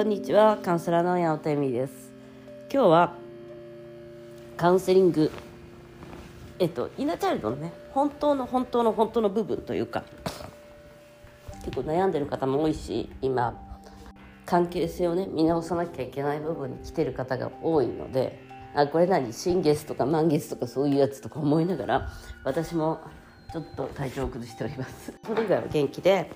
こんにちはカウンセラーの山本恵美です。今日はカウンセリングえっとイナチャイルドのね本当の本当の本当の部分というか結構悩んでる方も多いし今関係性をね見直さなきゃいけない部分に来てる方が多いのであこれ何？新月とか満月とかそういうやつとか思いながら私もちょっと体調を崩しております。それ以外は元気で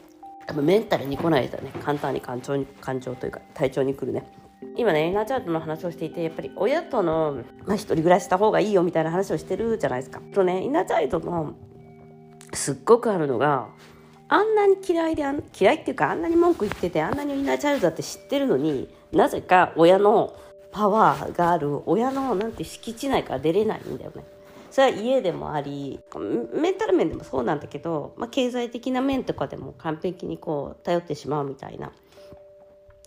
メンタルに来ないとね簡単に感情に感情というか体調に来るね。今ねイナーチャートの話をしていてやっぱり親との、まあ、一人暮らしした方がいいよみたいな話をしてるじゃないですか。とねイナーチャイルドのすっごくあるのがあんなに嫌いで嫌いっていうかあんなに文句言っててあんなにイナーチャイルドだって知ってるのになぜか親のパワーがある親のなんて敷地内から出れないんだよね。それは家でもありメンタル面でもそうなんだけど、まあ、経済的な面とかでも完璧にこう頼ってしまうみたいな。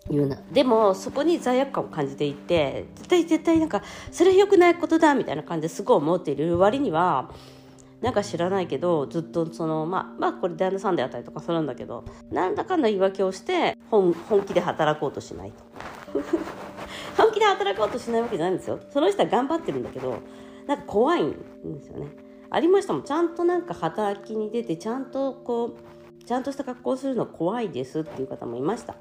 いうな。でもそこに罪悪感を感じていて絶対絶対なんかそれは良くないことだみたいな感じですごい思っている。割にはなんか知らないけどずっとそのまあまあこれ旦那さんであったりとかするんだけどなんだかんだ言い訳をして本本気で働こうとしないと。本気で働こうとしないわけじゃないんですよ。その人は頑張ってるんだけどなんか怖いんですよね。ありましたもんちゃんとなんか働きに出てちゃんとこうちゃんとした格好をするの怖いですっていう方もいました。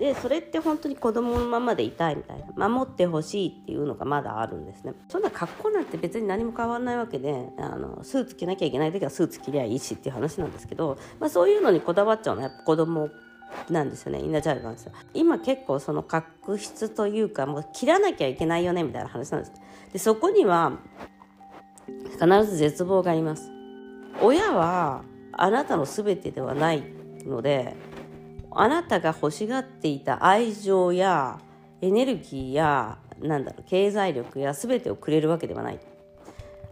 でそれって本当に子供のままでいたいみたいな守ってほしいっていうのがまだあるんですねそんな格好なんて別に何も変わらないわけであのスーツ着なきゃいけない時はスーツ着りゃいいしっていう話なんですけど、まあ、そういうのにこだわっちゃうのはやっぱ子供なんですよね。インナーチャイルドなんですよ今結構その確執というかもう切らなきゃいけないよねみたいな話なんです。でそこには必ず絶望があります。親はあなたの全てではないのであなたが欲しがっていた愛情やエネルギーやなんだろう経済力や全てをくれるわけではない。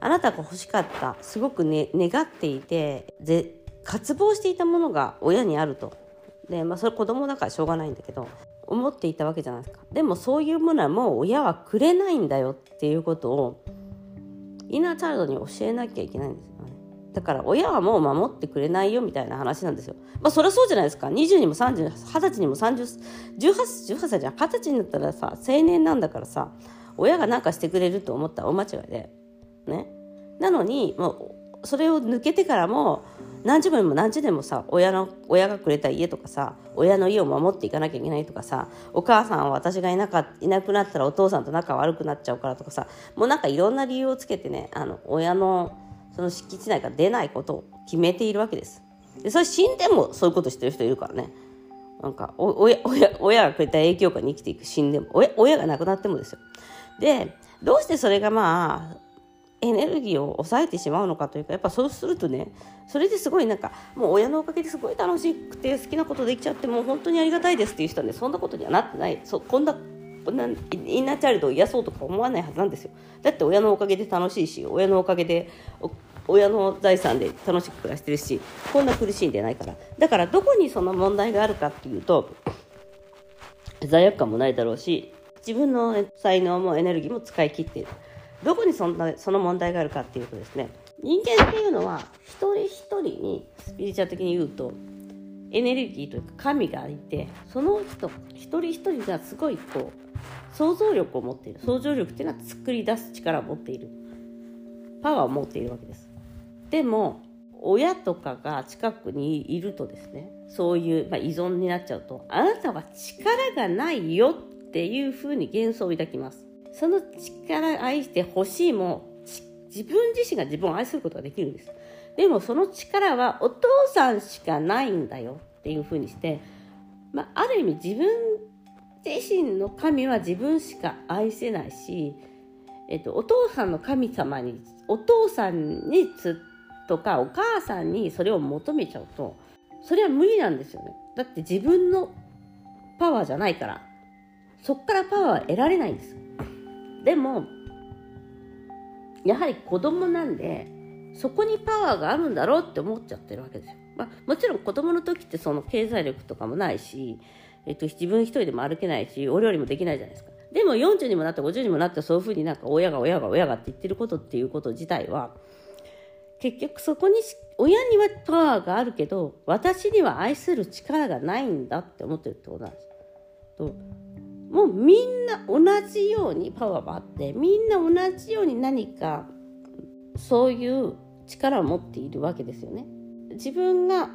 あなたが欲しかったすごく、ね、願っていてで渇望していたものが親にあると。で、まあ、それ子供だからしょうがないんだけど思っていたわけじゃないですか。でもそういうものはもう親はくれないんだよっていうことをインナーチャイルドに教えなきゃいけないんですよ。ねだから親はもう守ってくれないよみたいな話なんですよ。まあそりゃそうじゃないですか。20にも30 20歳にも30 18, 18歳じゃん。20歳になったらさ青年なんだからさ親が何かしてくれると思ったら大間違いで。ね。なのにもうそれを抜けてからも何十年も何十年もさ親の親がくれた家とかさ親の家を守っていかなきゃいけないとかさお母さんは私がいなかいなくなったらお父さんと仲悪くなっちゃうからとかさもうなんかいろんな理由をつけてねあの親のその敷地内から出ないことを決めているわけです。でそれ死んでもそういうことしてる人いるからね。なんか親親親がくれた影響下に生きていく死んでも親親が亡くなってもですよ。でどうしてそれがまあエネルギーを抑えてしまうのかというかやっぱそうするとねそれですごいなんかもう親のおかげですごい楽しくて好きなことできちゃってもう本当にありがたいですっていう人はねそんなことにはなってない。そこんなこんなインナーチャイルドを癒そうとか思わないはずなんですよ。だって親のおかげで楽しいし親のおかげで親の財産で楽しく暮らしてるしこんな苦しいんでないから。だからどこにその問題があるかっていうと罪悪感もないだろうし自分の才能もエネルギーも使い切っている。どこにそんなその問題があるかっていうとですね人間っていうのは一人一人にスピリチュアル的に言うとエネルギーというか神がいてその人一人一人がすごいこう想像力を持っている。想像力っていうのは作り出す力を持っている。パワーを持っているわけです。でも親とかが近くにいるとですねそういう、まあ、依存になっちゃうとあなたは力がないよっていうふうに幻想を抱きます。その力愛してほしいも自分自身が自分を愛することができるんです。でもその力はお父さんしかないんだよっていうふうにして、まあ、ある意味自分自身の神は自分しか愛せないし、えっと、お父さんの神様にお父さんにつとかお母さんにそれを求めちゃうとそれは無理なんですよね。だって自分のパワーじゃないからそっからパワーは得られないんです。でもやはり子供なんでそこにパワーがあるんだろうって思っちゃってるわけですよ。まあ、もちろん子供の時ってその経済力とかもないし、えっと、自分一人でも歩けないしお料理もできないじゃないですか。でも40にもなって50にもなってそういうふうになんか親が親が親がって言ってることっていうこと自体は結局そこに親にはパワーがあるけど私には愛する力がないんだって思ってるってことなんです。もうみんな同じようにパワーがあってみんな同じように何かそういう力を持っているわけですよね。自分が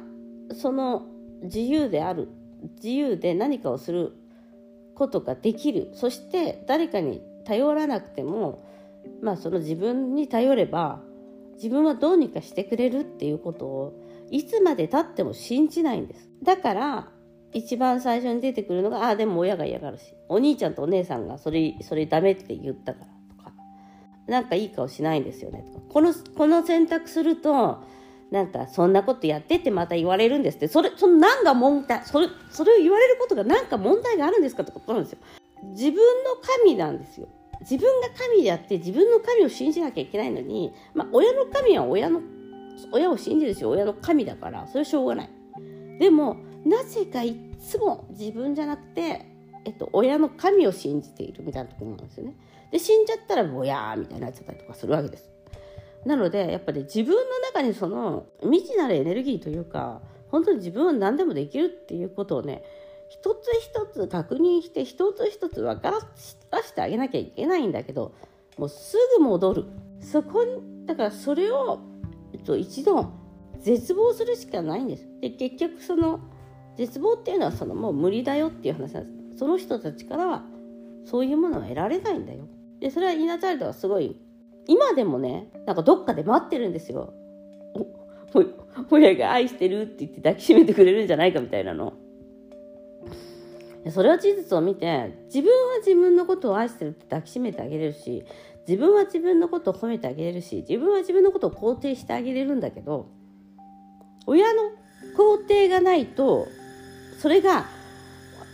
その自由である自由で何かをすることができるそして誰かに頼らなくてもまあその自分に頼れば自分はどうにかしてくれるっていうことをいつまでたっても信じないんですだから一番最初に出てくるのがああでも親が嫌がるしお兄ちゃんとお姉さんがそれそれダメって言ったからとか。なんかいい顔しないんですよねとか。このこの選択するとなんかそんなことやってってまた言われるんですって。それその何が問題それそれを言われることが何か問題があるんですかってことなんですよ。自分の神なんですよ。自分が神であって自分の神を信じなきゃいけないのに、まあ、親の神は親の親を信じるし親の神だからそれはしょうがない。でもなぜかいつも自分じゃなくて、えっと、親の神を信じているみたいなところなんですよね。で死んじゃったらぼやーみたいになっちゃったりとかするわけです。なのでやっぱり自分の中にその未知なるエネルギーというか本当に自分は何でもできるっていうことをね一つ一つ確認して一つ一つ分からせてあげなきゃいけないんだけどもうすぐ戻る。そこにだからそれを、えっと、一度絶望するしかないんです。で結局その絶望っていうのはそのもう無理だよっていう話なんです。その人たちからはそういうものは得られないんだよ。でそれはイナチャイルドはすごい今でもねなんかどっかで待ってるんですよ。親が愛してるって言って抱きしめてくれるんじゃないかみたいなの。それは事実を見て自分は自分のことを愛してるって抱きしめてあげれるし自分は自分のことを褒めてあげれるし自分は自分のことを肯定してあげれるんだけど親の肯定がないとそれが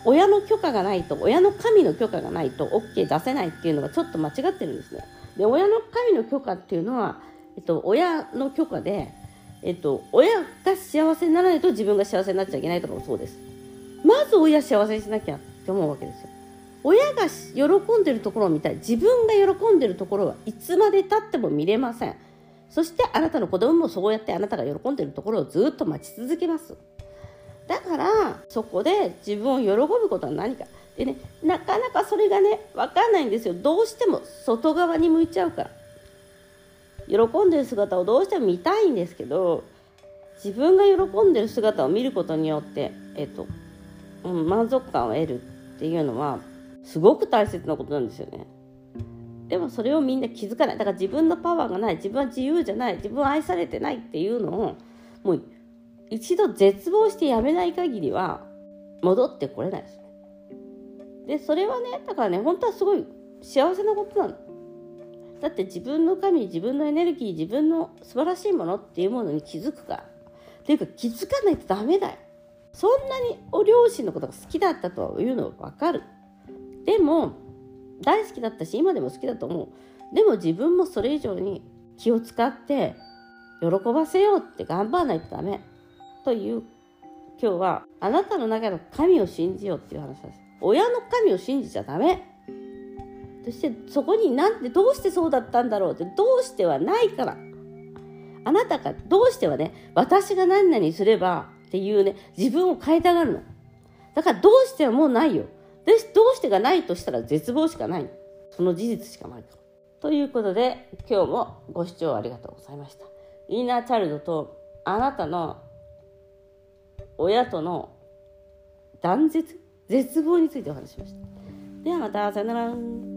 親の許可がないと親の神の許可がないと OK 出せないっていうのがちょっと間違ってるんですね。で親の神の許可っていうのは、えっと、親の許可で、えっと、親が幸せにならないと自分が幸せになっちゃいけないとかもそうです。まず親幸せにしなきゃって思うわけですよ。親が喜んでるところを見たい。自分が喜んでるところはいつまでたっても見れません。そしてあなたの子供もそうやってあなたが喜んでるところをずっと待ち続けます。だからそこで自分を喜ぶことは何か。でねなかなかそれがね分かんないんですよ。どうしても外側に向いちゃうから。喜んでる姿をどうしても見たいんですけど自分が喜んでる姿を見ることによって、えっとうん、満足感を得るっていうのはすごく大切なことなんですよね。でもそれをみんな気づかない。だから自分のパワーがない。自分は自由じゃない。自分は愛されてないっていうのをもう一度絶望してやめない限りは戻ってこれないですでそれはねだからね本当はすごい幸せなことなの。だって自分の神自分のエネルギー自分の素晴らしいものっていうものに気づくから。っていうか気づかないとダメだよ。そんなにお両親のことが好きだったというのは分かる。でも大好きだったし今でも好きだと思う。でも自分もそれ以上に気を使って喜ばせようって頑張らないとダメ。という今日はあなたの中の神を信じようっていう話です。親の神を信じちゃダメ。そしてそこになんでどうしてそうだったんだろうってどうしてはないから。あなたがどうしてはね私が何々すればっていうね自分を変えたがるの。だからどうしてはもうないよ。でどうしてがないとしたら絶望しかない。その事実しかないから。ということで今日もご視聴ありがとうございました。インナーチャイルドとあなたの親との断絶絶望についてお話しました。ではまたさよなら。